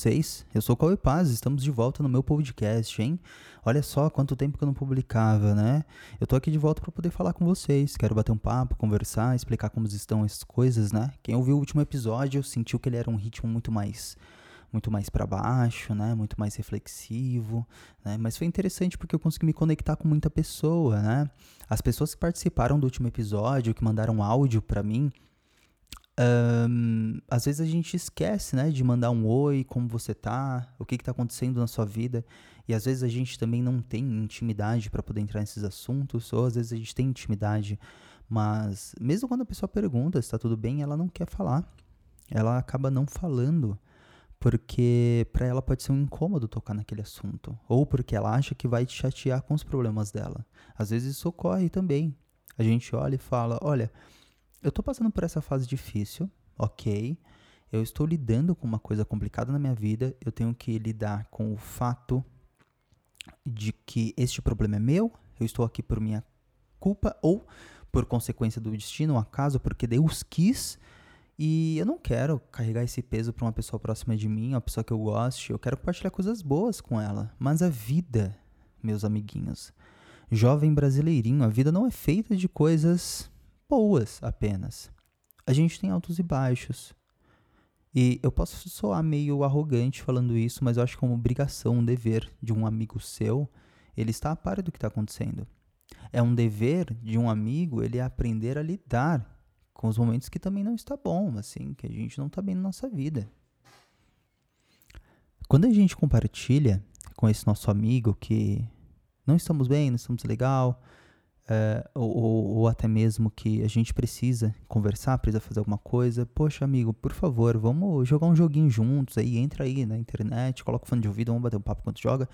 vocês? Eu sou o Cauê Paz, estamos de volta no meu podcast, hein? Olha só quanto tempo que eu não publicava, né? Eu tô aqui de volta para poder falar com vocês, quero bater um papo, conversar, explicar como estão as coisas, né? Quem ouviu o último episódio sentiu que ele era um ritmo muito mais muito mais para baixo, né? Muito mais reflexivo, né? Mas foi interessante porque eu consegui me conectar com muita pessoa, né? As pessoas que participaram do último episódio, que mandaram áudio para mim, um, às vezes a gente esquece, né, de mandar um oi, como você tá, o que está acontecendo na sua vida, e às vezes a gente também não tem intimidade para poder entrar nesses assuntos, ou às vezes a gente tem intimidade, mas mesmo quando a pessoa pergunta se está tudo bem, ela não quer falar, ela acaba não falando, porque para ela pode ser um incômodo tocar naquele assunto, ou porque ela acha que vai te chatear com os problemas dela. Às vezes isso ocorre também. A gente olha e fala, olha eu tô passando por essa fase difícil, ok. Eu estou lidando com uma coisa complicada na minha vida. Eu tenho que lidar com o fato de que este problema é meu. Eu estou aqui por minha culpa ou por consequência do destino, um acaso, porque Deus quis. E eu não quero carregar esse peso para uma pessoa próxima de mim, uma pessoa que eu goste. Eu quero compartilhar coisas boas com ela. Mas a vida, meus amiguinhos, jovem brasileirinho, a vida não é feita de coisas boas apenas. A gente tem altos e baixos. E eu posso soar meio arrogante falando isso, mas eu acho que é uma obrigação, um dever de um amigo seu, ele está a par do que está acontecendo. É um dever de um amigo ele aprender a lidar com os momentos que também não está bom, assim, que a gente não está bem na nossa vida. Quando a gente compartilha com esse nosso amigo que não estamos bem, não estamos legal, é, ou, ou, até mesmo que a gente precisa conversar, precisa fazer alguma coisa. Poxa, amigo, por favor, vamos jogar um joguinho juntos aí, entra aí na internet, coloca o fone de ouvido, vamos bater um papo enquanto joga.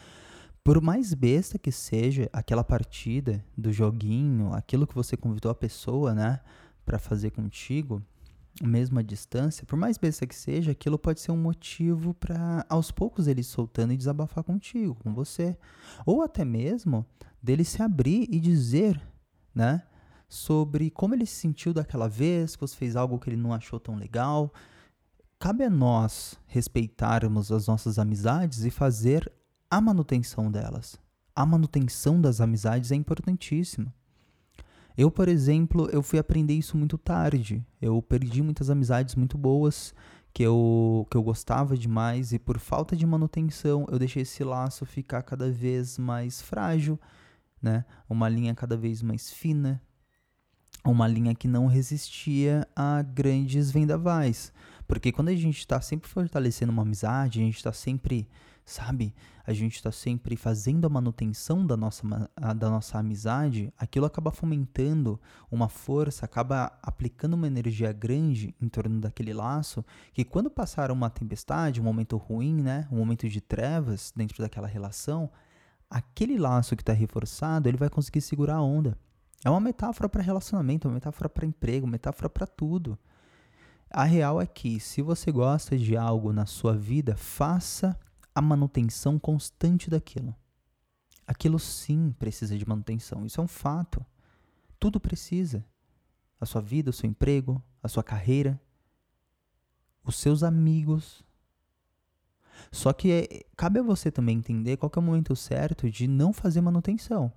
Por mais besta que seja aquela partida do joguinho, aquilo que você convidou a pessoa, né, para fazer contigo, mesmo à distância, por mais besta que seja, aquilo pode ser um motivo para aos poucos ele soltando e desabafar contigo, com você, ou até mesmo dele se abrir e dizer, né, sobre como ele se sentiu daquela vez, que você fez algo que ele não achou tão legal. Cabe a nós respeitarmos as nossas amizades e fazer a manutenção delas. A manutenção das amizades é importantíssima. Eu, por exemplo, eu fui aprender isso muito tarde. Eu perdi muitas amizades muito boas que eu, que eu gostava demais e por falta de manutenção eu deixei esse laço ficar cada vez mais frágil né? Uma linha cada vez mais fina, uma linha que não resistia a grandes vendavais. Porque quando a gente está sempre fortalecendo uma amizade, a gente está sempre, sabe, a gente está sempre fazendo a manutenção da nossa, da nossa amizade, aquilo acaba fomentando uma força, acaba aplicando uma energia grande em torno daquele laço, que quando passar uma tempestade, um momento ruim, né, um momento de trevas dentro daquela relação, aquele laço que está reforçado, ele vai conseguir segurar a onda. É uma metáfora para relacionamento, uma metáfora para emprego, uma metáfora para tudo. A real é que, se você gosta de algo na sua vida, faça a manutenção constante daquilo. Aquilo sim precisa de manutenção, isso é um fato. Tudo precisa. A sua vida, o seu emprego, a sua carreira, os seus amigos, só que é, cabe a você também entender qual é o momento certo de não fazer manutenção.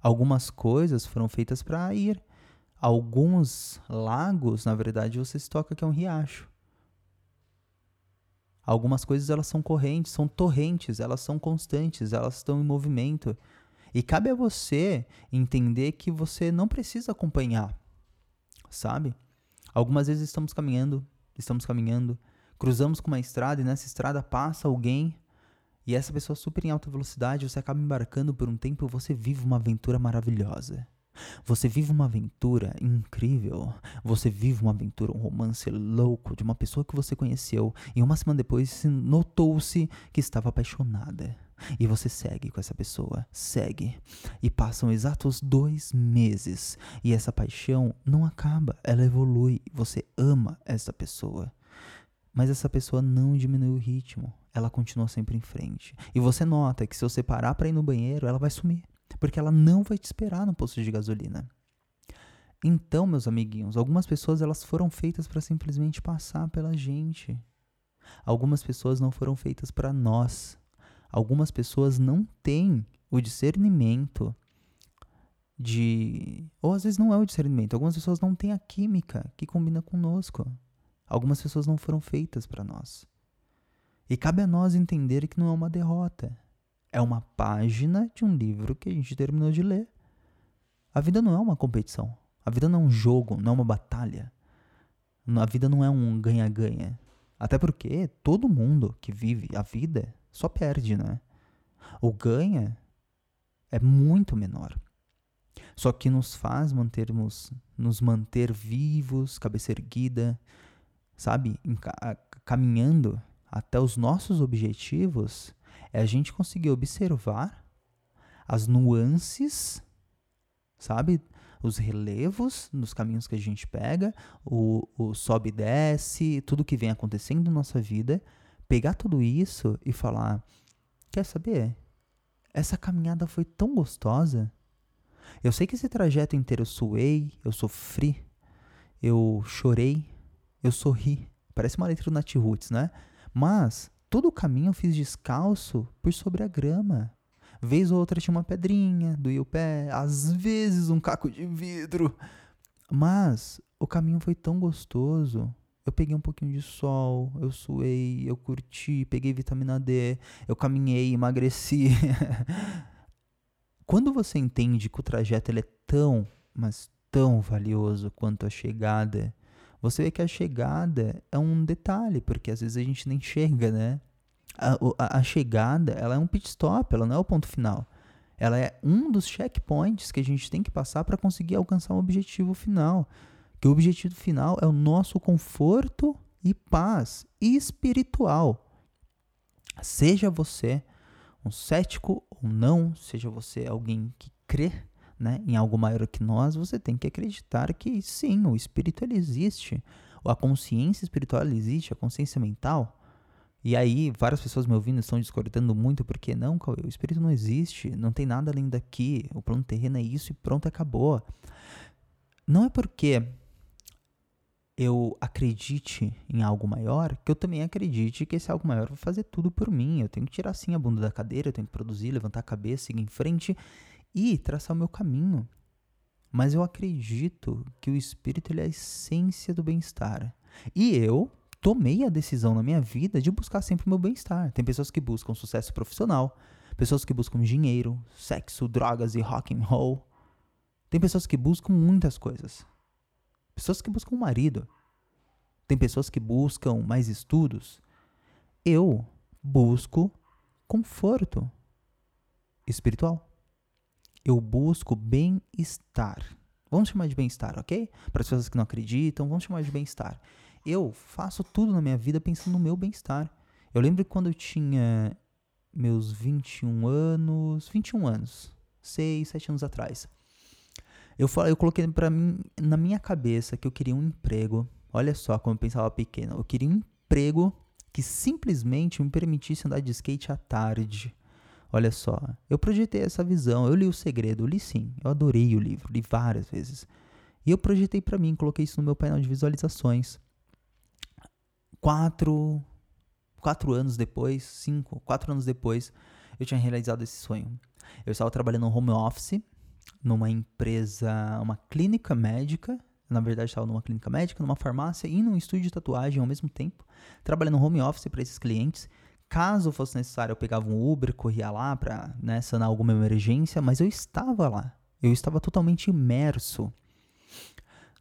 Algumas coisas foram feitas para ir. Alguns lagos, na verdade, você se toca que é um riacho. Algumas coisas elas são correntes, são torrentes, elas são constantes, elas estão em movimento. E cabe a você entender que você não precisa acompanhar, sabe? Algumas vezes estamos caminhando, estamos caminhando, cruzamos com uma estrada e nessa estrada passa alguém e essa pessoa super em alta velocidade, você acaba embarcando por um tempo e você vive uma aventura maravilhosa. Você vive uma aventura incrível. Você vive uma aventura, um romance louco de uma pessoa que você conheceu e uma semana depois notou-se que estava apaixonada. E você segue com essa pessoa, segue. E passam exatos dois meses. E essa paixão não acaba, ela evolui. Você ama essa pessoa. Mas essa pessoa não diminui o ritmo, ela continua sempre em frente. E você nota que se você parar para ir no banheiro, ela vai sumir, porque ela não vai te esperar no posto de gasolina. Então, meus amiguinhos, algumas pessoas elas foram feitas para simplesmente passar pela gente. Algumas pessoas não foram feitas para nós. Algumas pessoas não têm o discernimento de. Ou às vezes não é o discernimento. Algumas pessoas não têm a química que combina conosco. Algumas pessoas não foram feitas para nós. E cabe a nós entender que não é uma derrota. É uma página de um livro que a gente terminou de ler. A vida não é uma competição. A vida não é um jogo, não é uma batalha. A vida não é um ganha-ganha. Até porque todo mundo que vive a vida só perde, né? O ganha é muito menor. Só que nos faz mantermos, nos manter vivos, cabeça erguida, sabe? Caminhando até os nossos objetivos, é a gente conseguir observar as nuances, sabe? Os relevos nos caminhos que a gente pega, o, o sobe e desce, tudo que vem acontecendo na nossa vida, pegar tudo isso e falar: quer saber? Essa caminhada foi tão gostosa. Eu sei que esse trajeto inteiro eu suei, eu sofri, eu chorei, eu sorri. Parece uma letra do Nat Roots, né? Mas todo o caminho eu fiz descalço por sobre a grama. Vez ou outra tinha uma pedrinha, doía o pé, às vezes um caco de vidro. Mas o caminho foi tão gostoso. Eu peguei um pouquinho de sol, eu suei, eu curti, peguei vitamina D, eu caminhei, emagreci. Quando você entende que o trajeto ele é tão, mas tão valioso quanto a chegada, você vê que a chegada é um detalhe, porque às vezes a gente nem chega, né? A, a, a chegada, ela é um pit stop, ela não é o ponto final. Ela é um dos checkpoints que a gente tem que passar para conseguir alcançar um objetivo final. Que o objetivo final é o nosso conforto e paz espiritual. Seja você um cético ou não, seja você alguém que crê né, em algo maior que nós, você tem que acreditar que sim, o espírito ele existe, a consciência espiritual existe, a consciência mental. E aí, várias pessoas me ouvindo estão discordando muito, porque não, Cauê, o espírito não existe, não tem nada além daqui, o plano terreno é isso e pronto, acabou. Não é porque eu acredite em algo maior, que eu também acredite que esse algo maior vai fazer tudo por mim. Eu tenho que tirar sim a bunda da cadeira, eu tenho que produzir, levantar a cabeça, seguir em frente e traçar o meu caminho. Mas eu acredito que o espírito é a essência do bem-estar. E eu tomei a decisão na minha vida de buscar sempre o meu bem-estar. Tem pessoas que buscam sucesso profissional, pessoas que buscam dinheiro, sexo, drogas e rock and roll. Tem pessoas que buscam muitas coisas. Pessoas que buscam um marido. Tem pessoas que buscam mais estudos. Eu busco conforto espiritual eu busco bem-estar. Vamos chamar de bem-estar, ok? Para as pessoas que não acreditam, vamos chamar de bem-estar. Eu faço tudo na minha vida pensando no meu bem-estar. Eu lembro quando eu tinha meus 21 anos, 21 anos, 6, 7 anos atrás, eu, falei, eu coloquei para mim na minha cabeça que eu queria um emprego. Olha só como eu pensava pequeno. Eu queria um emprego que simplesmente me permitisse andar de skate à tarde. Olha só, eu projetei essa visão, eu li O Segredo, eu li sim, eu adorei o livro, li várias vezes. E eu projetei para mim, coloquei isso no meu painel de visualizações. Quatro, quatro anos depois, cinco, quatro anos depois, eu tinha realizado esse sonho. Eu estava trabalhando no home office, numa empresa, uma clínica médica. Na verdade, estava numa clínica médica, numa farmácia e num estúdio de tatuagem ao mesmo tempo, trabalhando home office para esses clientes. Caso fosse necessário, eu pegava um Uber, corria lá para né, sanar alguma emergência, mas eu estava lá. Eu estava totalmente imerso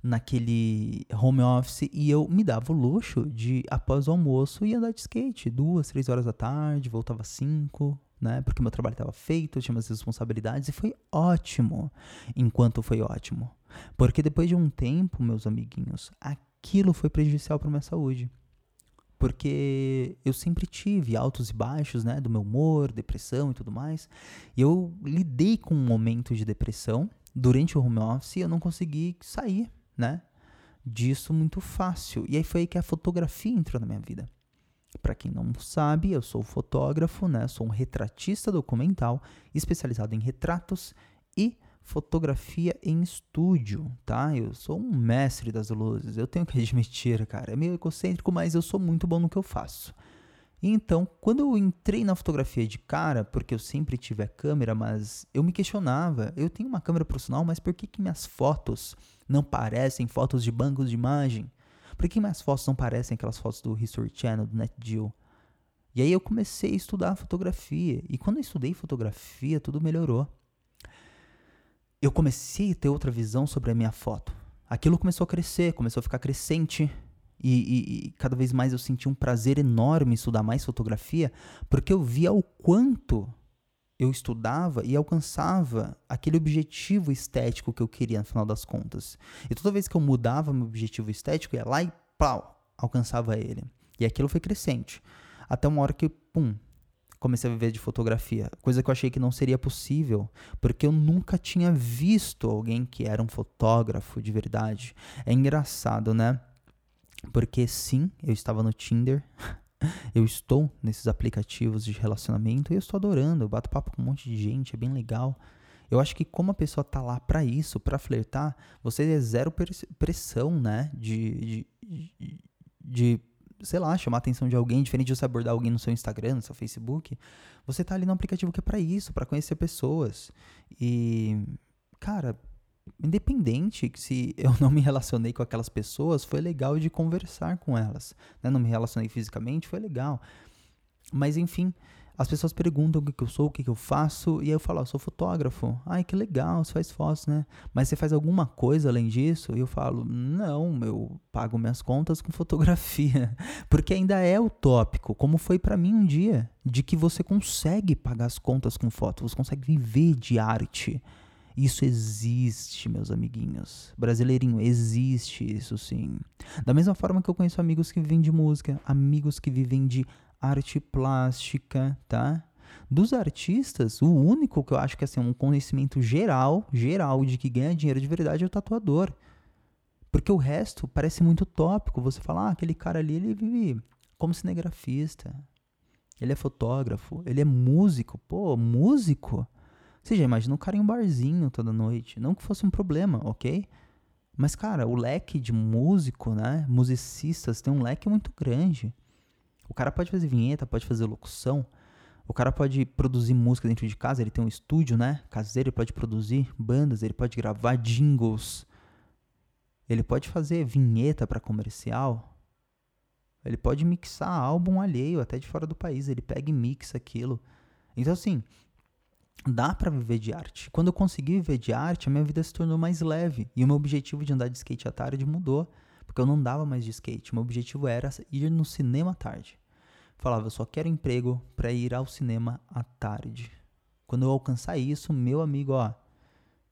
naquele home office e eu me dava o luxo de, após o almoço, ir andar de skate duas, três horas da tarde, voltava cinco, né? Porque meu trabalho estava feito, eu tinha umas responsabilidades e foi ótimo. Enquanto foi ótimo. Porque depois de um tempo, meus amiguinhos, aquilo foi prejudicial para minha saúde porque eu sempre tive altos e baixos, né, do meu humor, depressão e tudo mais. E eu lidei com um momento de depressão durante o home office eu não consegui sair, né, disso muito fácil. E aí foi aí que a fotografia entrou na minha vida. Para quem não sabe, eu sou fotógrafo, né, sou um retratista documental especializado em retratos e fotografia em estúdio, tá? Eu sou um mestre das luzes, eu tenho que admitir, cara. É meio egocêntrico, mas eu sou muito bom no que eu faço. Então, quando eu entrei na fotografia de cara, porque eu sempre tive a câmera, mas eu me questionava, eu tenho uma câmera profissional, mas por que, que minhas fotos não parecem fotos de bancos de imagem? Por que minhas fotos não parecem aquelas fotos do History Channel, do NetGeo? E aí eu comecei a estudar fotografia, e quando eu estudei fotografia, tudo melhorou eu comecei a ter outra visão sobre a minha foto. Aquilo começou a crescer, começou a ficar crescente. E, e, e, cada vez mais eu senti um prazer enorme em estudar mais fotografia, porque eu via o quanto eu estudava e alcançava aquele objetivo estético que eu queria no final das contas. E toda vez que eu mudava meu objetivo estético, ia lá e pau, alcançava ele. E aquilo foi crescente. Até uma hora que, pum, comecei a viver de fotografia, coisa que eu achei que não seria possível, porque eu nunca tinha visto alguém que era um fotógrafo de verdade. É engraçado, né? Porque sim, eu estava no Tinder, eu estou nesses aplicativos de relacionamento e eu estou adorando, eu bato papo com um monte de gente, é bem legal. Eu acho que como a pessoa tá lá para isso, para flertar, você é zero pressão, né? De, de, de, de sei lá, chamar a atenção de alguém, diferente de você abordar alguém no seu Instagram, no seu Facebook, você tá ali no aplicativo que é para isso, para conhecer pessoas. E, cara, independente se eu não me relacionei com aquelas pessoas, foi legal de conversar com elas. Né? Não me relacionei fisicamente, foi legal. Mas enfim, as pessoas perguntam o que, que eu sou, o que, que eu faço, e aí eu falo, ah, eu sou fotógrafo. Ai, que legal, você faz fotos, né? Mas você faz alguma coisa além disso? E eu falo, não, eu pago minhas contas com fotografia. Porque ainda é utópico, como foi para mim um dia, de que você consegue pagar as contas com foto, você consegue viver de arte. Isso existe, meus amiguinhos. Brasileirinho, existe isso sim. Da mesma forma que eu conheço amigos que vivem de música, amigos que vivem de arte plástica, tá? Dos artistas, o único que eu acho que assim, é um conhecimento geral, geral de que ganha dinheiro de verdade é o tatuador. Porque o resto parece muito tópico. Você fala, ah, aquele cara ali, ele vive como cinegrafista. Ele é fotógrafo, ele é músico. Pô, músico? Você já imagina um cara em um barzinho toda noite. Não que fosse um problema, ok? Mas, cara, o leque de músico, né? Musicistas tem um leque muito grande. O cara pode fazer vinheta, pode fazer locução. O cara pode produzir música dentro de casa, ele tem um estúdio, né? Caseiro, ele pode produzir bandas, ele pode gravar jingles. Ele pode fazer vinheta para comercial. Ele pode mixar álbum alheio, até de fora do país. Ele pega e mixa aquilo. Então, assim, dá para viver de arte. Quando eu consegui viver de arte, a minha vida se tornou mais leve. E o meu objetivo de andar de skate à tarde mudou. Porque eu não dava mais de skate. Meu objetivo era ir no cinema à tarde. Falava, eu só quero emprego para ir ao cinema à tarde. Quando eu alcançar isso, meu amigo, ó,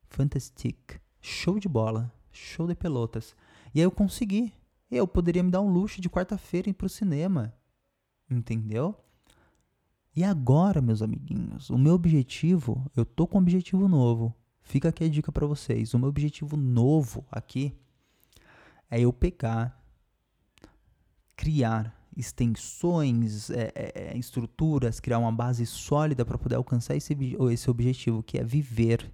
fantastic, show de bola, show de pelotas. E aí eu consegui. Eu poderia me dar um luxo de quarta-feira ir pro cinema. Entendeu? E agora, meus amiguinhos, o meu objetivo, eu tô com um objetivo novo. Fica aqui a dica para vocês. O meu objetivo novo aqui é eu pegar, criar extensões, é, é, é estruturas, criar uma base sólida para poder alcançar esse, esse objetivo, que é viver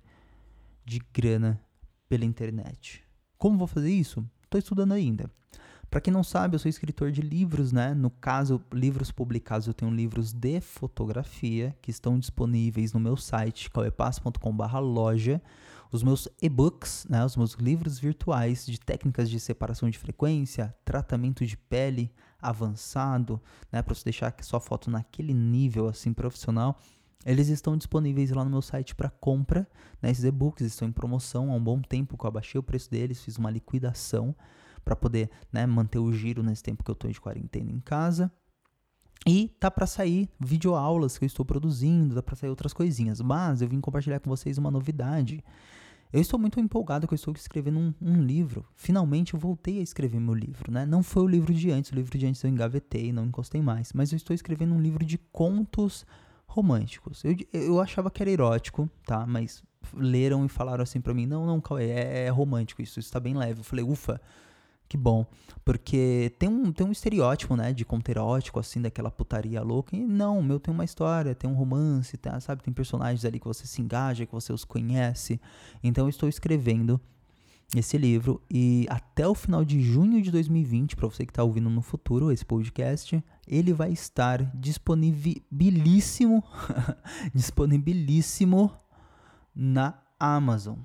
de grana pela internet. Como vou fazer isso? Estou estudando ainda. Para quem não sabe, eu sou escritor de livros, né? No caso, livros publicados, eu tenho livros de fotografia que estão disponíveis no meu site, cauepass.com/loja os meus e-books, né, os meus livros virtuais de técnicas de separação de frequência, tratamento de pele avançado, né, para você deixar sua foto naquele nível assim profissional, eles estão disponíveis lá no meu site para compra. Né, esses e-books estão em promoção há um bom tempo que eu abaixei o preço deles, fiz uma liquidação para poder né, manter o giro nesse tempo que eu estou de quarentena em casa. E tá para sair videoaulas que eu estou produzindo, dá para sair outras coisinhas. Mas eu vim compartilhar com vocês uma novidade. Eu estou muito empolgado que eu estou escrevendo um, um, livro. Finalmente eu voltei a escrever meu livro, né? Não foi o livro de antes, o livro de antes eu engavetei, não encostei mais. Mas eu estou escrevendo um livro de contos românticos. Eu, eu achava que era erótico, tá? Mas leram e falaram assim para mim, não, não, é, é romântico isso, isso tá bem leve. Eu falei, ufa, Que bom. Porque tem um, tem um estereótipo, né, de conto erótico, assim, daquela putaria louca. E não, o meu tem uma história, tem um romance, tá, sabe? Tem personagens ali que você se engaja, que você os conhece. Então eu estou escrevendo esse livro e até o final de junho de 2020, para você que está ouvindo no futuro esse podcast, ele vai estar disponibilíssimo, disponibilíssimo na Amazon,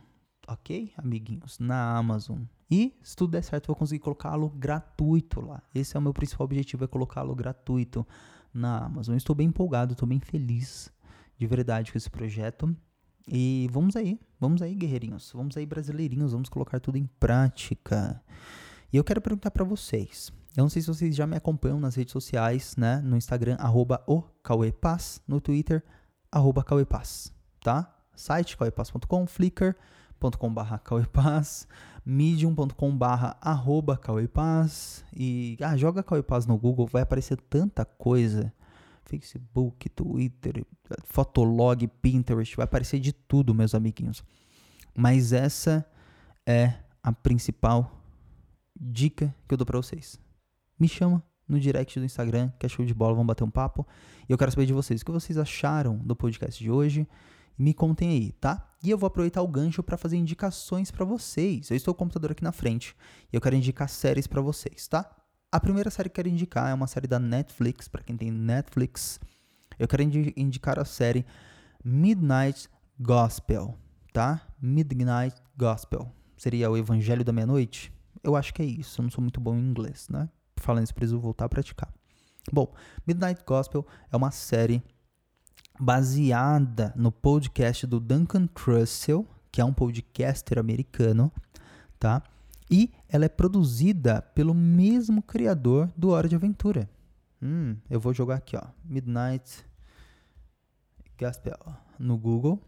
ok, amiguinhos, na Amazon. E se tudo der certo, eu vou conseguir colocá-lo gratuito lá. Esse é o meu principal objetivo, é colocá-lo gratuito na Amazon. estou bem empolgado, estou bem feliz de verdade com esse projeto. E vamos aí, vamos aí, guerreirinhos, vamos aí, brasileirinhos, vamos colocar tudo em prática. E eu quero perguntar para vocês. Eu não sei se vocês já me acompanham nas redes sociais, né? No Instagram, arroba o no Twitter, arroba tá? Site, cauepaz.com, flickr.com.br Cauepaz, medium.com barra arroba Cauepaz e ah, joga Cauepaz no Google, vai aparecer tanta coisa. Facebook, Twitter, Fotolog, Pinterest, vai aparecer de tudo, meus amiguinhos. Mas essa é a principal dica que eu dou para vocês. Me chama no direct do Instagram, que é show de bola, vamos bater um papo. E eu quero saber de vocês, o que vocês acharam do podcast de hoje? Me contem aí, tá? E eu vou aproveitar o gancho para fazer indicações para vocês. Eu estou com o computador aqui na frente e eu quero indicar séries para vocês, tá? A primeira série que eu quero indicar é uma série da Netflix, para quem tem Netflix. Eu quero indicar a série Midnight Gospel, tá? Midnight Gospel. Seria o Evangelho da Meia-Noite? Eu acho que é isso. Eu não sou muito bom em inglês, né? Falando isso, preciso voltar a praticar. Bom, Midnight Gospel é uma série baseada no podcast do Duncan Trussell, que é um podcaster americano, tá? E ela é produzida pelo mesmo criador do Hora de Aventura. Hum, eu vou jogar aqui, ó, Midnight Gospel no Google.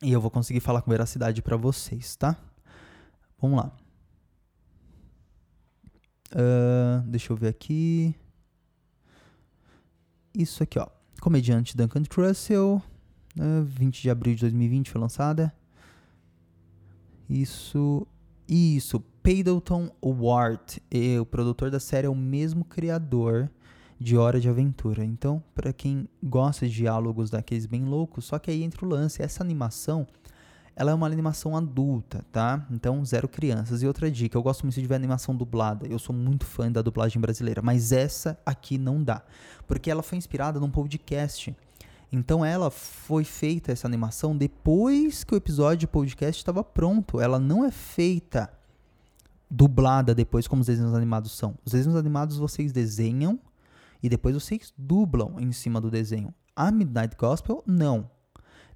E eu vou conseguir falar com veracidade para vocês, tá? Vamos lá. Uh, deixa eu ver aqui. Isso aqui, ó comediante Duncan Trussell, né, 20 de abril de 2020 foi lançada. Isso, isso, Paddleton Ward, e o produtor da série é o mesmo criador de Hora de Aventura. Então, para quem gosta de diálogos daqueles bem loucos, só que aí entra o lance, essa animação ela é uma animação adulta, tá? Então, zero crianças. E outra dica, eu gosto muito de ver animação dublada. Eu sou muito fã da dublagem brasileira, mas essa aqui não dá, porque ela foi inspirada num podcast. Então, ela foi feita essa animação depois que o episódio de podcast estava pronto. Ela não é feita dublada depois como os desenhos animados são. Os desenhos animados vocês desenham e depois vocês dublam em cima do desenho. A Midnight Gospel não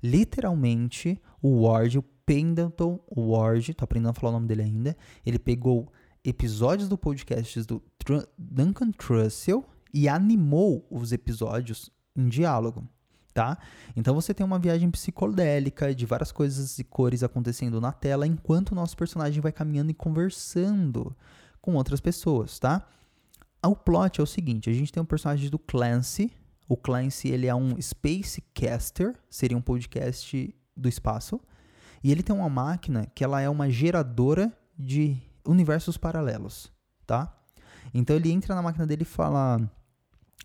literalmente o Ward, o Pendleton Ward, tô aprendendo a falar o nome dele ainda, ele pegou episódios do podcast do Tr Duncan Trussell e animou os episódios em diálogo, tá? Então você tem uma viagem psicodélica de várias coisas e cores acontecendo na tela enquanto o nosso personagem vai caminhando e conversando com outras pessoas, tá? O plot é o seguinte, a gente tem um personagem do Clancy, o Clancy ele é um Spacecaster, seria um podcast do espaço, e ele tem uma máquina que ela é uma geradora de universos paralelos, tá? Então ele entra na máquina dele e fala: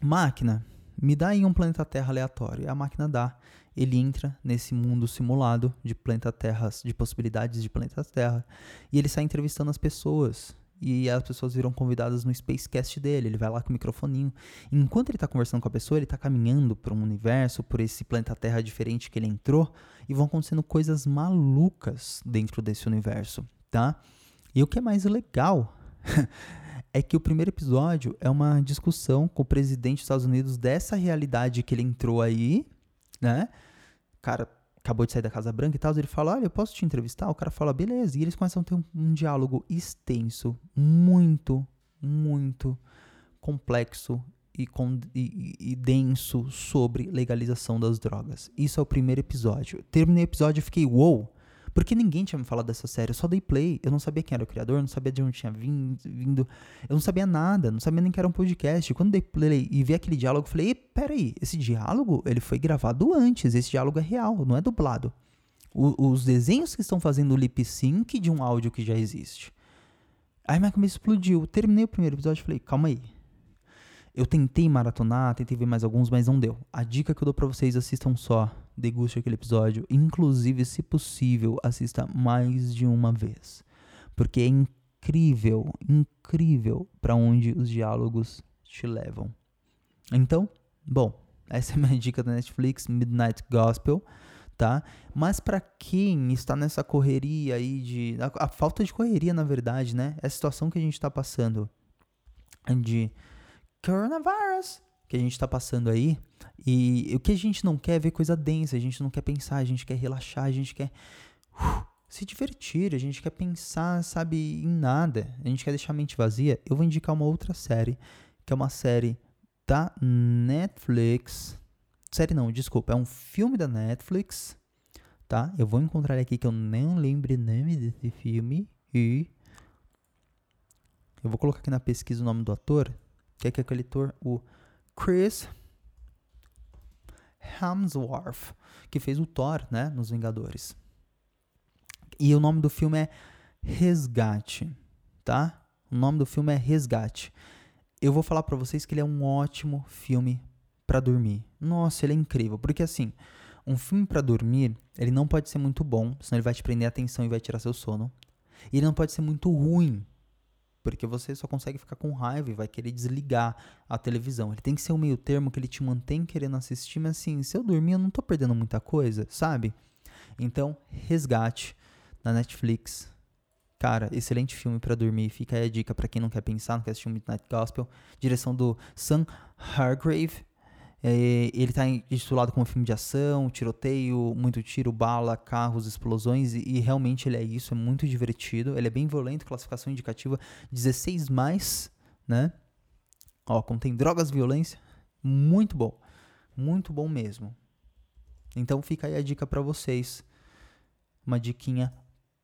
"Máquina, me dá aí um planeta Terra aleatório". E a máquina dá. Ele entra nesse mundo simulado de planeta Terras, de possibilidades de planetas Terra, e ele sai entrevistando as pessoas e as pessoas viram convidadas no Spacecast dele. Ele vai lá com o microfoninho. Enquanto ele está conversando com a pessoa, ele está caminhando por um universo, por esse planeta Terra diferente que ele entrou, e vão acontecendo coisas malucas dentro desse universo, tá? E o que é mais legal é que o primeiro episódio é uma discussão com o presidente dos Estados Unidos dessa realidade que ele entrou aí, né? Cara, acabou de sair da Casa Branca e tal, ele fala, olha, eu posso te entrevistar? O cara fala, beleza. E eles começam a ter um, um diálogo extenso, muito, muito complexo e, com, e, e, denso sobre legalização das drogas. Isso é o primeiro episódio. Terminei o episódio e fiquei! Wow, porque ninguém tinha me falado dessa série, eu só dei play. Eu não sabia quem era o criador, não sabia de onde tinha vindo. Eu não sabia nada, não sabia nem que era um podcast. Quando dei play e vi aquele diálogo, eu falei: peraí, esse diálogo ele foi gravado antes, esse diálogo é real, não é dublado. O, os desenhos que estão fazendo o lip sync de um áudio que já existe. Aí minha cabeça explodiu. Terminei o primeiro episódio e falei, calma aí. Eu tentei maratonar, tentei ver mais alguns, mas não deu. A dica que eu dou pra vocês, assistam só, deguste aquele episódio. Inclusive, se possível, assista mais de uma vez. Porque é incrível, incrível para onde os diálogos te levam. Então, bom, essa é a minha dica da Netflix, Midnight Gospel tá? Mas para quem está nessa correria aí de a, a, falta de correria, na verdade, né? Essa situação que a gente está passando de coronavirus que a gente está passando aí e o que a gente não quer é ver coisa densa, a gente não quer pensar, a gente quer relaxar, a gente quer uh, se divertir, a gente quer pensar, sabe, em nada, a gente quer deixar a mente vazia. Eu vou indicar uma outra série que é uma série da Netflix, Série não, desculpa, é um filme da Netflix, tá? Eu vou encontrar aqui que eu nem lembro o nome desse filme e eu vou colocar aqui na pesquisa o nome do ator, que é aquele ator, o Chris Hemsworth, que fez o Thor, né, nos Vingadores. E o nome do filme é Resgate, tá? O nome do filme é Resgate. Eu vou falar para vocês que ele é um ótimo filme para dormir. Nossa, ele é incrível, porque assim, um filme para dormir, ele não pode ser muito bom, senão ele vai te prender a atenção e vai tirar seu sono. E ele não pode ser muito ruim, porque você só consegue ficar com raiva e vai querer desligar a televisão. Ele tem que ser um meio termo que ele te mantém querendo assistir, mas assim, se eu dormir eu não tô perdendo muita coisa, sabe? Então, Resgate na Netflix. Cara, excelente filme para dormir. Fica aí a dica para quem não quer pensar, não quer assistir um Midnight Gospel. Direção do Sam Hargrave. É, ele está intitulado como filme de ação, tiroteio, muito tiro, bala, carros, explosões, e, e, realmente ele é isso, é muito divertido. Ele é bem violento, classificação indicativa 16, mais, né? Ó, contém drogas, violência. Muito bom. Muito bom mesmo. Então fica aí a dica para vocês. Uma diquinha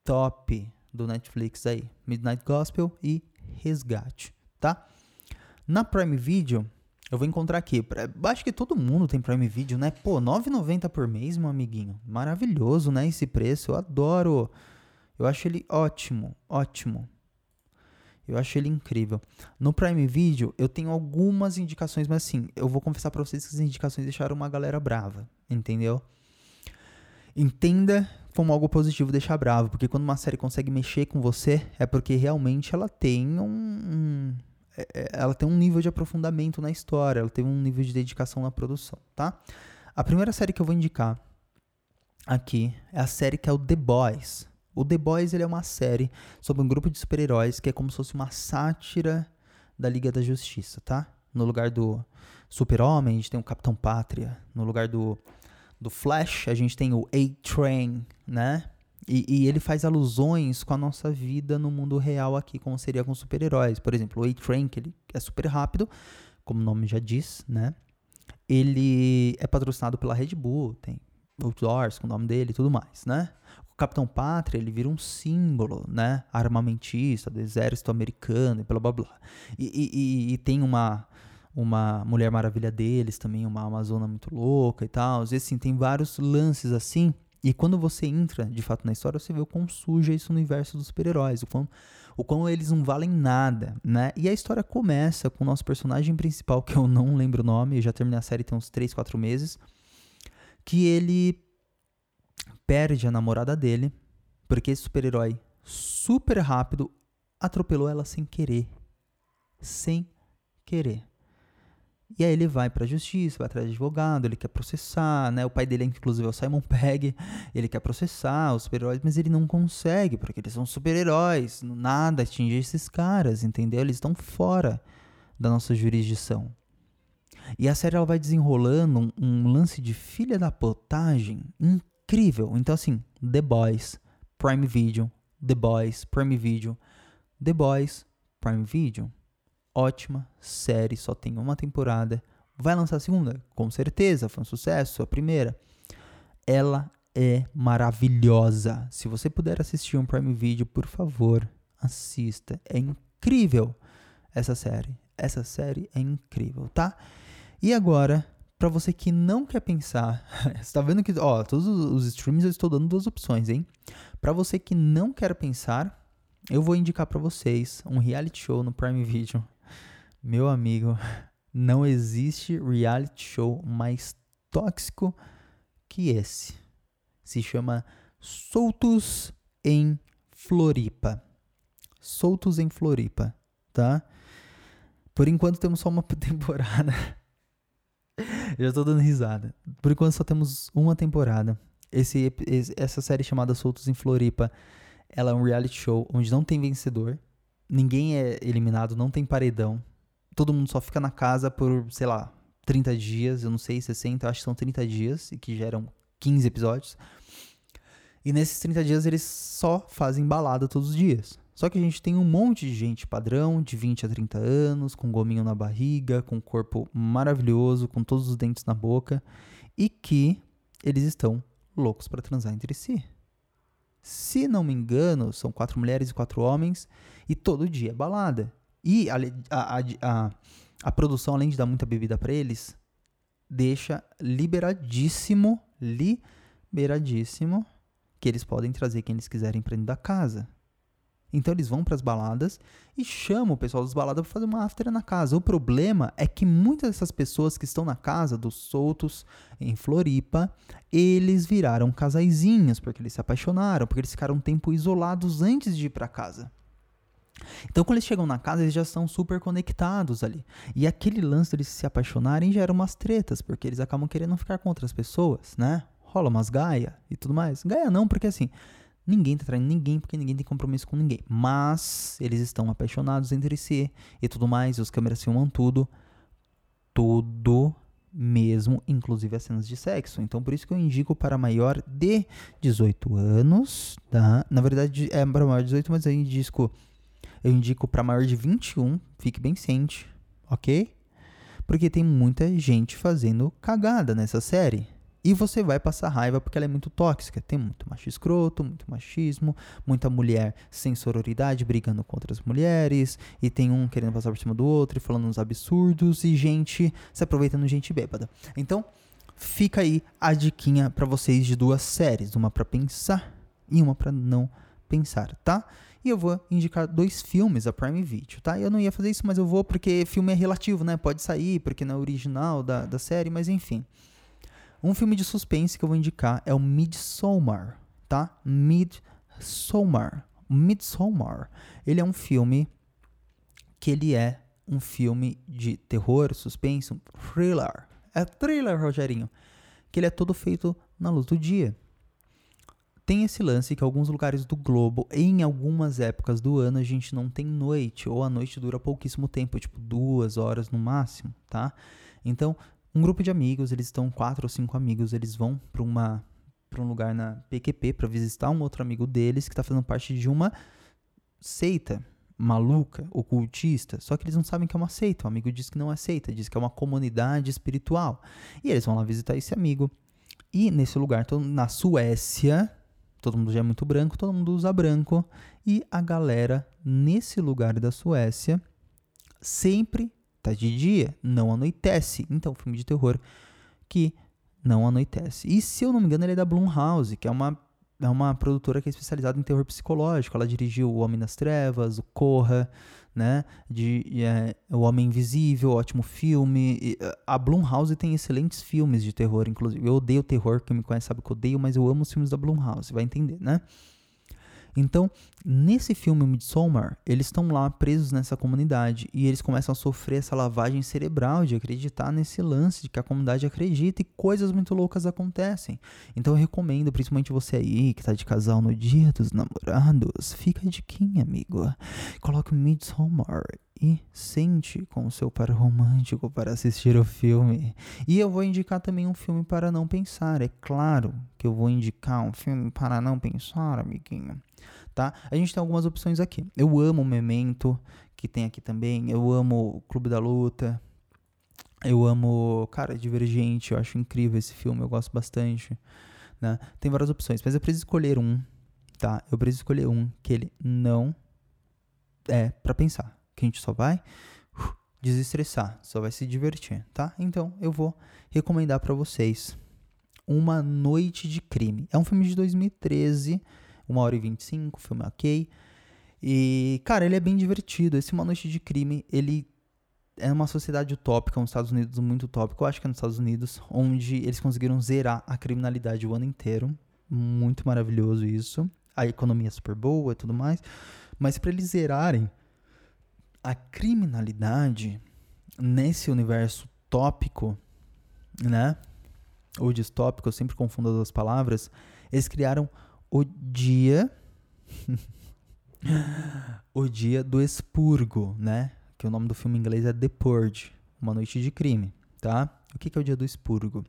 top do Netflix aí. Midnight Gospel e Resgate, tá? Na Prime Video eu vou encontrar aqui. Acho que todo mundo tem Prime Video, né? Pô, 9,90 por mês, meu amiguinho. Maravilhoso, né? Esse preço. Eu adoro. Eu acho ele ótimo, ótimo. Eu acho ele incrível. No Prime Video, eu tenho algumas indicações, mas assim, eu vou confessar pra vocês que as indicações deixaram uma galera brava, entendeu? Entenda como algo positivo deixar bravo, porque quando uma série consegue mexer com você, é porque realmente ela tem um, um ela tem um nível de aprofundamento na história, ela tem um nível de dedicação na produção, tá? A primeira série que eu vou indicar aqui é a série que é o The Boys. O The Boys ele é uma série sobre um grupo de super-heróis que é como se fosse uma sátira da Liga da Justiça, tá? No lugar do Super-Homem, a gente tem o Capitão Pátria. No lugar do, do Flash, a gente tem o A-Train, né? E, e, ele faz alusões com a nossa vida no mundo real aqui, como seria com super-heróis. Por exemplo, o A-Train, que ele é super rápido, como o nome já diz, né? Ele é patrocinado pela Red Bull, tem outdoors com o nome dele e tudo mais, né? O Capitão Pátria, ele vira um símbolo, né? Armamentista do exército americano e blá blá blá. E, e, e tem uma, uma Mulher Maravilha deles também, uma Amazona muito louca e tal. E assim, tem vários lances assim e quando você entra, de fato, na história, você vê o quão suja é esse universo dos super-heróis, o quão, o quão eles não valem nada, né? E a história começa com o nosso personagem principal, que eu não lembro o nome, eu já terminei a série tem uns 3, 4 meses, que ele perde a namorada dele, porque esse super-herói super rápido atropelou ela sem querer. Sem querer. E aí ele vai para a justiça, vai atrás de advogado, ele quer processar, né? O pai dele, inclusive, é o Simon Pegg. Ele quer processar os super-heróis, mas ele não consegue, porque eles são super-heróis. Nada atinge esses caras, entendeu? Eles estão fora da nossa jurisdição. E a série ela vai desenrolando um, um lance de filha da potagem incrível. Então, assim, The Boys, Prime Video, The Boys, Prime Video, The Boys, Prime Video ótima série, só tem uma temporada. Vai lançar a segunda? Com certeza, foi um sucesso a primeira. Ela é maravilhosa. Se você puder assistir um Prime Video, por favor, assista. É incrível essa série. Essa série é incrível, tá? E agora, para você que não quer pensar, você tá vendo que, ó, todos os streams eu estou dando duas opções, hein? Para você que não quer pensar, eu vou indicar para vocês um reality show no Prime Video. Meu amigo, não existe reality show mais tóxico que esse. Se chama Soltos em Floripa. Soltos em Floripa, tá? Por enquanto temos só uma temporada. Já tô dando risada. Por enquanto só temos uma temporada. Esse, essa série chamada Soltos em Floripa, ela é um reality show onde não tem vencedor, ninguém é eliminado, não tem paredão. Todo mundo só fica na casa por, sei lá, 30 dias, eu não sei, 60, eu acho que são 30 dias, e que geram 15 episódios. E nesses 30 dias eles só fazem balada todos os dias. Só que a gente tem um monte de gente padrão, de 20 a 30 anos, com gominho na barriga, com corpo maravilhoso, com todos os dentes na boca, e que eles estão loucos para transar entre si. Se não me engano, são quatro mulheres e quatro homens, e todo dia é balada. E a, a, a, a produção, além de dar muita bebida para eles, deixa liberadíssimo, liberadíssimo, que eles podem trazer quem eles quiserem para dentro da casa. Então eles vão para as baladas e chamam o pessoal das baladas para fazer uma after na casa. O problema é que muitas dessas pessoas que estão na casa dos soltos em Floripa, eles viraram casaizinhos porque eles se apaixonaram, porque eles ficaram um tempo isolados antes de ir para casa. Então, quando eles chegam na casa, eles já estão super conectados ali. E aquele lance deles se apaixonarem gera umas tretas, porque eles acabam querendo ficar com outras pessoas, né? Rola umas gaia e tudo mais. Gaia não, porque assim, Ninguém tá traindo ninguém porque ninguém tem compromisso com ninguém. Mas eles estão apaixonados entre si e tudo mais. E os câmeras filmam tudo. Tudo mesmo, inclusive as cenas de sexo. Então por isso que eu indico para maior de 18 anos, tá? Na verdade é para maior de 18, mas eu indico, eu indico para maior de 21. Fique bem ciente, ok? Porque tem muita gente fazendo cagada nessa série. E você vai passar raiva porque ela é muito tóxica. Tem muito macho escroto, muito machismo, muita mulher sem sororidade brigando com outras mulheres, e tem um querendo passar por cima do outro e falando uns absurdos, e gente se aproveitando gente bêbada. Então, fica aí a diquinha para vocês de duas séries, uma para pensar e uma para não pensar, tá? E eu vou indicar dois filmes da Prime Video, tá? Eu não ia fazer isso, mas eu vou porque filme é relativo, né? Pode sair, porque não é original da, da série, mas enfim. Um filme de suspense que eu vou indicar é o Midsommar, tá? Midsommar. Midsommar. Ele é um filme que ele é um filme de terror, suspense, um thriller. É thriller, Rogerinho. Que ele é todo feito na luz do dia. Tem esse lance que alguns lugares do globo, em algumas épocas do ano, a gente não tem noite, ou a noite dura pouquíssimo tempo, tipo duas horas no máximo, tá? Então, um grupo de amigos, eles estão quatro ou cinco amigos, eles vão para uma para um lugar na PQP para visitar um outro amigo deles que está fazendo parte de uma seita maluca, ocultista, só que eles não sabem que é uma seita. O amigo diz que não é seita, diz que é uma comunidade espiritual. E eles vão lá visitar esse amigo. E nesse lugar, na Suécia, todo mundo já é muito branco, todo mundo usa branco. E a galera nesse lugar da Suécia sempre tá de dia, não anoitece. Então, filme de terror que não anoitece. E se eu não me engano, ele é da Blumhouse, que é uma, é uma produtora que é especializada em terror psicológico. Ela dirigiu O Homem nas Trevas, O Corra, né? De, é, O Homem Invisível, ótimo filme. E, a Blumhouse tem excelentes filmes de terror, inclusive. Eu odeio terror, quem me conhece sabe que odeio, mas eu amo os filmes da Blumhouse, vai entender, né? Então, nesse filme Midsommar, eles estão lá presos nessa comunidade e eles começam a sofrer essa lavagem cerebral de acreditar nesse lance de que a comunidade acredita e coisas muito loucas acontecem. Então eu recomendo, principalmente você aí que tá de casal no dia dos namorados, fica de quem, amigo? Coloque Midsommar e sente com o seu par romântico para assistir o filme. E eu vou indicar também um filme para não pensar. É claro que eu vou indicar um filme para não pensar, amiguinho tá? A gente tem algumas opções aqui. Eu amo o Memento, que tem aqui também. Eu amo o Clube da Luta. Eu amo, cara, Divergente. Eu acho incrível esse filme, eu gosto bastante. Né? Tem várias opções, mas eu preciso escolher um, tá? Eu preciso escolher um que ele não é para pensar. Que a gente só vai uh, desestressar, só vai se divertir, tá? Então eu vou recomendar para vocês Uma Noite de Crime. É um filme de 2013 1 hora e 25, filme ok. E, cara, ele é bem divertido. Esse Uma Noite de Crime, ele é uma sociedade utópica, nos Estados Unidos muito utópico, eu acho que é nos Estados Unidos, onde eles conseguiram zerar a criminalidade o ano inteiro. Muito maravilhoso isso. A economia é super boa e tudo mais. Mas para eles zerarem a criminalidade nesse universo tópico, né? Ou distópico, eu sempre confundo as duas palavras. Eles criaram o dia. o dia do expurgo, né? Que o nome do filme em inglês é The Purge Uma Noite de Crime, tá? O que, que é o dia do expurgo?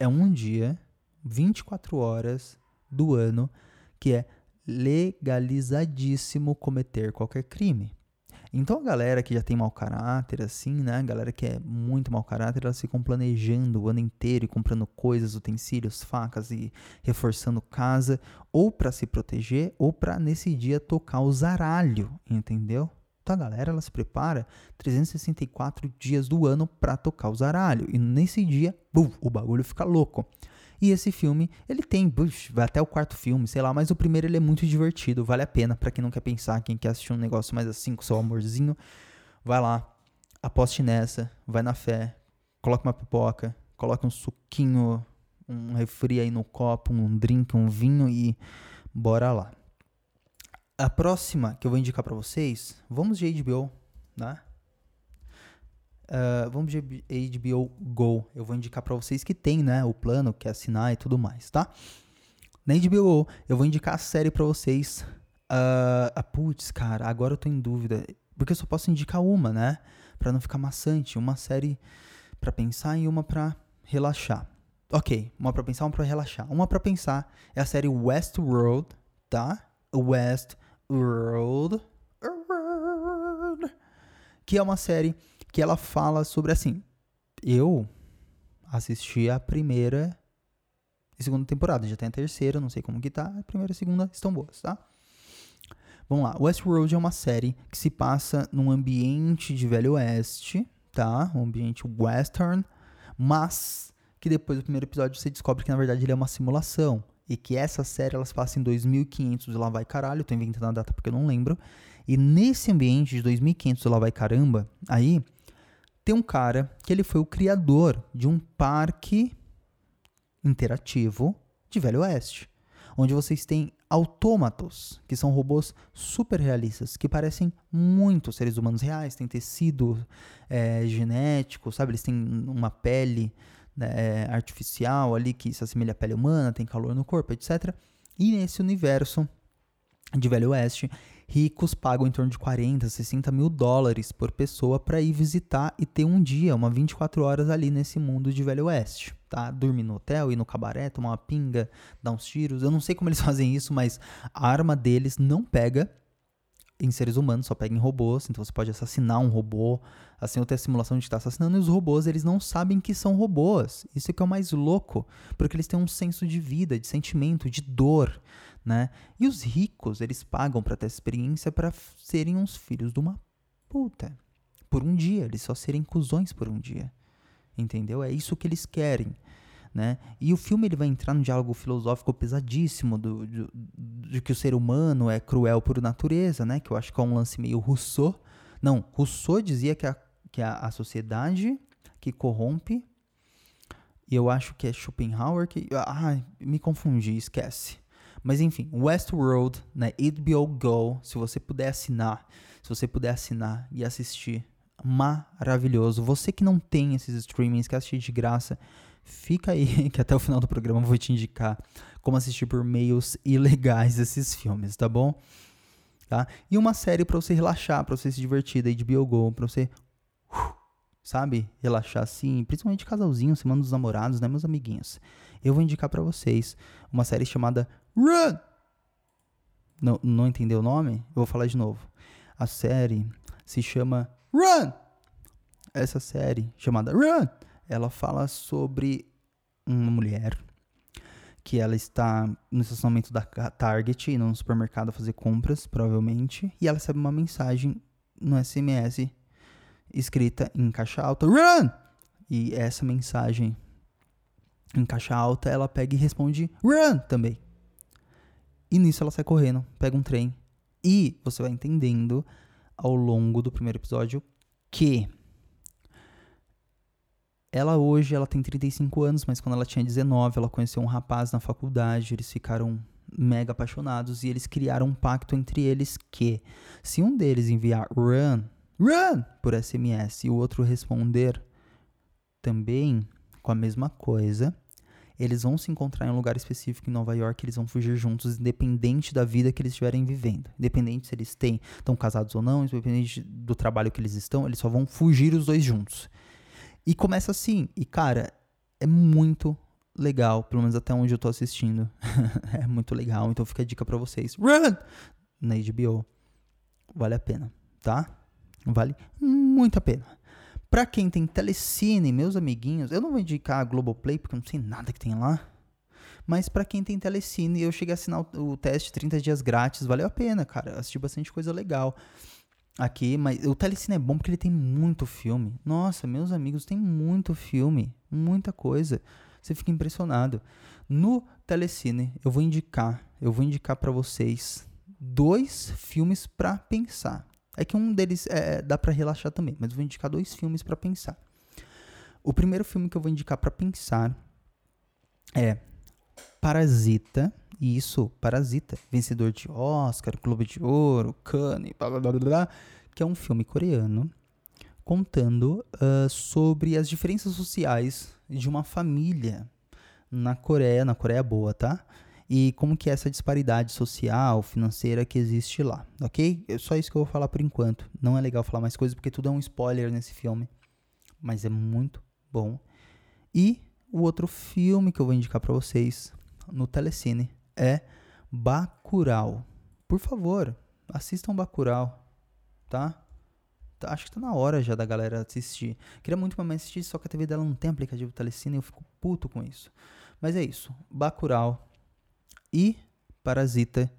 É um dia, 24 horas do ano, que é legalizadíssimo cometer qualquer crime. Então a galera que já tem mau caráter, assim, né? A galera que é muito mau caráter, elas ficam planejando o ano inteiro e comprando coisas, utensílios, facas e reforçando casa, ou para se proteger, ou para nesse dia tocar o zaralho, entendeu? Então a galera ela se prepara 364 dias do ano para tocar o zaralho. E nesse dia, buf, o bagulho fica louco. E esse filme, ele tem, vai até o quarto filme, sei lá, mas o primeiro ele é muito divertido, vale a pena para quem não quer pensar, quem quer assistir um negócio mais assim com seu amorzinho, vai lá, aposte nessa, vai na fé, coloca uma pipoca, coloca um suquinho, um refri aí no copo, um drink, um vinho e bora lá. A próxima que eu vou indicar para vocês, vamos de HBO, né? Uh, vamos de HBO Go. Eu vou indicar para vocês que tem, né, o plano, que assinar e tudo mais, tá? Na HBO Go, eu vou indicar a série para vocês. Uh, ah, putz, cara, agora eu tô em dúvida. Porque eu só posso indicar uma, né? Pra não ficar maçante. Uma série para pensar e uma para relaxar. Ok, uma pra pensar, uma pra relaxar. Uma pra pensar é a série Westworld, tá? Westworld. Que é uma série que ela fala sobre assim. Eu assisti a primeira e segunda temporada, já tem a terceira, não sei como que tá. A primeira e a segunda estão boas, tá? Vamos lá. Westworld é uma série que se passa num ambiente de Velho Oeste, tá? Um ambiente western, mas que depois do primeiro episódio você descobre que na verdade ele é uma simulação e que essa série ela se passa em 2500 e lá vai caralho, tô inventando a data porque eu não lembro. E nesse ambiente de 2500 e lá vai caramba, aí tem um cara que ele foi o criador de um parque interativo de Velho Oeste, onde vocês têm autômatos, que são robôs super realistas, que parecem muito seres humanos reais, têm tecido é, genético, sabe? Eles têm uma pele né, artificial ali que se assemelha à pele humana, tem calor no corpo, etc. E nesse universo de Velho Oeste, ricos pagam em torno de 40, 60 mil dólares por pessoa para ir visitar e ter um dia, uma 24 horas ali nesse mundo de Velho Oeste, tá? Dormir no hotel, ir no cabaré, tomar uma pinga, dar uns tiros. Eu não sei como eles fazem isso, mas a arma deles não pega em seres humanos, só pega em robôs, então você pode assassinar um robô, assim, ou ter a simulação de estar assassinando, e os robôs, eles não sabem que são robôs. Isso é que é o mais louco, porque eles têm um senso de vida, de sentimento, de dor, né? E os ricos, eles pagam para ter experiência para serem uns filhos de uma puta. Por um dia, eles só serem cuzões por um dia. Entendeu? É isso que eles querem. Né? E o filme ele vai entrar num diálogo filosófico pesadíssimo do, do, de que o ser humano é cruel por natureza, né? Que eu acho que é um lance meio Rousseau. Não, Rousseau dizia que a, que a, a sociedade que corrompe. E eu acho que é Schopenhauer que. Ah, me confundi, esquece. Mas enfim, Westworld, né, HBO Go, se você puder assinar, se você puder assinar e assistir, maravilhoso. Você que não tem esses streamings, quer assistir de graça, fica aí que até o final do programa eu vou te indicar como assistir por meios ilegais esses filmes, tá bom? Tá? E uma série para você relaxar, para você se divertir da HBO Go, para você uh, sabe, relaxar assim, principalmente casalzinho, semana dos namorados, né, meus amiguinhos. Eu vou indicar para vocês uma série chamada Run! Não, não entendeu o nome? Eu vou falar de novo. A série se chama Run! Essa série chamada Run, ela fala sobre uma mulher que ela está no estacionamento da Target no supermercado fazer compras, provavelmente, e ela recebe uma mensagem no SMS escrita em caixa alta, Run! E essa mensagem em caixa alta, ela pega e responde Run também. E nisso ela sai correndo, pega um trem E você vai entendendo ao longo do primeiro episódio que ela hoje ela tem 35 anos, mas quando ela tinha 19, ela conheceu um rapaz na faculdade, eles ficaram mega apaixonados e eles criaram um pacto entre eles que se um deles enviar run, run por SMS e o outro responder também com a mesma coisa, eles vão se encontrar em um lugar específico em Nova York, eles vão fugir juntos, independente da vida que eles estiverem vivendo. Independente se eles têm, estão casados ou não, independente do trabalho que eles estão, eles só vão fugir os dois juntos. E começa assim, e cara, é muito legal, pelo menos até onde eu tô assistindo. é muito legal, então fica a dica para vocês. Run! Na HBO. Vale a pena, tá? Vale muito a pena. Pra quem tem telecine, meus amiguinhos, eu não vou indicar a Globoplay porque eu não sei nada que tem lá. Mas para quem tem telecine, eu cheguei a assinar o, o teste 30 dias grátis, valeu a pena, cara. Assisti bastante coisa legal aqui, mas o Telecine é bom porque ele tem muito filme. Nossa, meus amigos, tem muito filme, muita coisa. Você fica impressionado. No Telecine, eu vou indicar, eu vou indicar para vocês dois filmes para pensar. É que um deles é, dá para relaxar também, mas vou indicar dois filmes para pensar. O primeiro filme que eu vou indicar para pensar é Parasita. Isso, Parasita, vencedor de Oscar, Globo de Ouro, Cannes, blá, blá, blá, blá, que é um filme coreano contando uh, sobre as diferenças sociais de uma família na Coreia, na Coreia boa, tá? E como que é essa disparidade social, financeira que existe lá, ok? É só isso que eu vou falar por enquanto. Não é legal falar mais coisas porque tudo é um spoiler nesse filme, mas é muito bom. E o outro filme que eu vou indicar para vocês no Telecine é Bacurau. Por favor, assistam Bacurau, tá? tá? Acho que tá na hora já da galera assistir. Queria muito mais assistir, só que a TV dela não tem aplicativo Telecine e eu fico puto com isso. Mas é isso. Bacurau e Parasita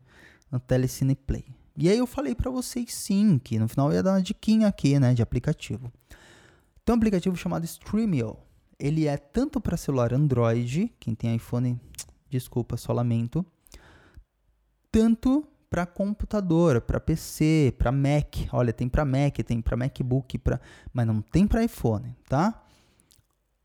no Telecine Play. E aí eu falei para vocês sim, que no final ia dar uma diquinha aqui, né, de aplicativo. Tem um aplicativo chamado Streamio. Ele é tanto para celular Android, quem tem iPhone, desculpa, só lamento, tanto para computador, para PC, para Mac. Olha, tem para Mac, tem para MacBook, para, mas não tem para iPhone, tá?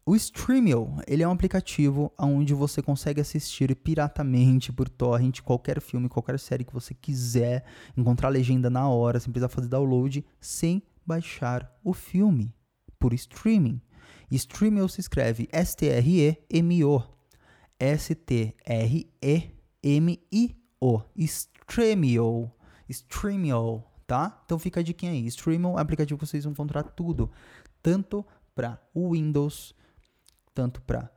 O Streamio, ele é um aplicativo onde você consegue assistir piratamente por torrent qualquer filme, qualquer série que você quiser, encontrar legenda na hora, sem precisar fazer download, sem baixar o filme por streaming. Streamio se escreve S-T-R-E-M-O. S-T-R-E-M-I-O. Streamio. Streamio, tá? Então fica a dica aí. Streamio é um aplicativo que vocês vão encontrar tudo, tanto para Windows, tanto para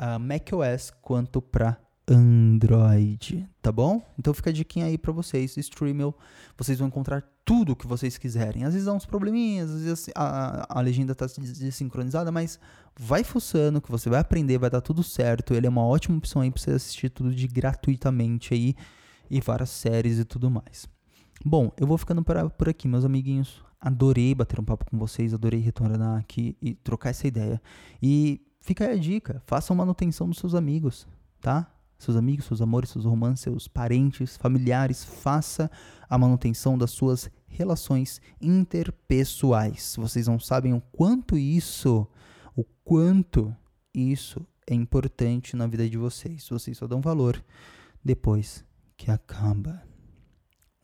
uh, macOS quanto para Android, tá bom? Então fica a dica aí para vocês, Streamio, vocês vão encontrar tudo que vocês quiserem. Às vezes dá uns probleminhas, às vezes a, a legenda tá desincronizada, mas vai fuçando que você vai aprender, vai dar tudo certo. Ele é uma ótima opção aí para você assistir tudo de gratuitamente aí e várias séries e tudo mais. Bom, eu vou ficando por, por aqui, meus amiguinhos. Adorei bater um papo com vocês, adorei retornar aqui e trocar essa ideia. E fica aí a dica: façam manutenção dos seus amigos, tá? Seus amigos, seus amores, seus romances, seus parentes, familiares, faça a manutenção das suas relações interpessoais. Vocês não sabem o quanto isso, o quanto isso é importante na vida de vocês. Vocês só dão valor depois que acaba.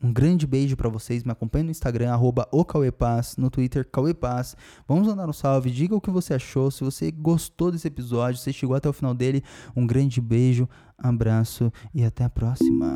Um grande beijo para vocês. Me acompanhe no Instagram, arroba no Twitter, Cauepaz. Vamos mandar um salve, diga o que você achou. Se você gostou desse episódio, você chegou até o final dele, um grande beijo, abraço e até a próxima.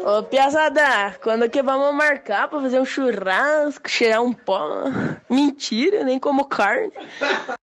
Ô, Piazada, quando que vamos marcar pra fazer um churrasco, cheirar um pó? Mentira, nem como carne.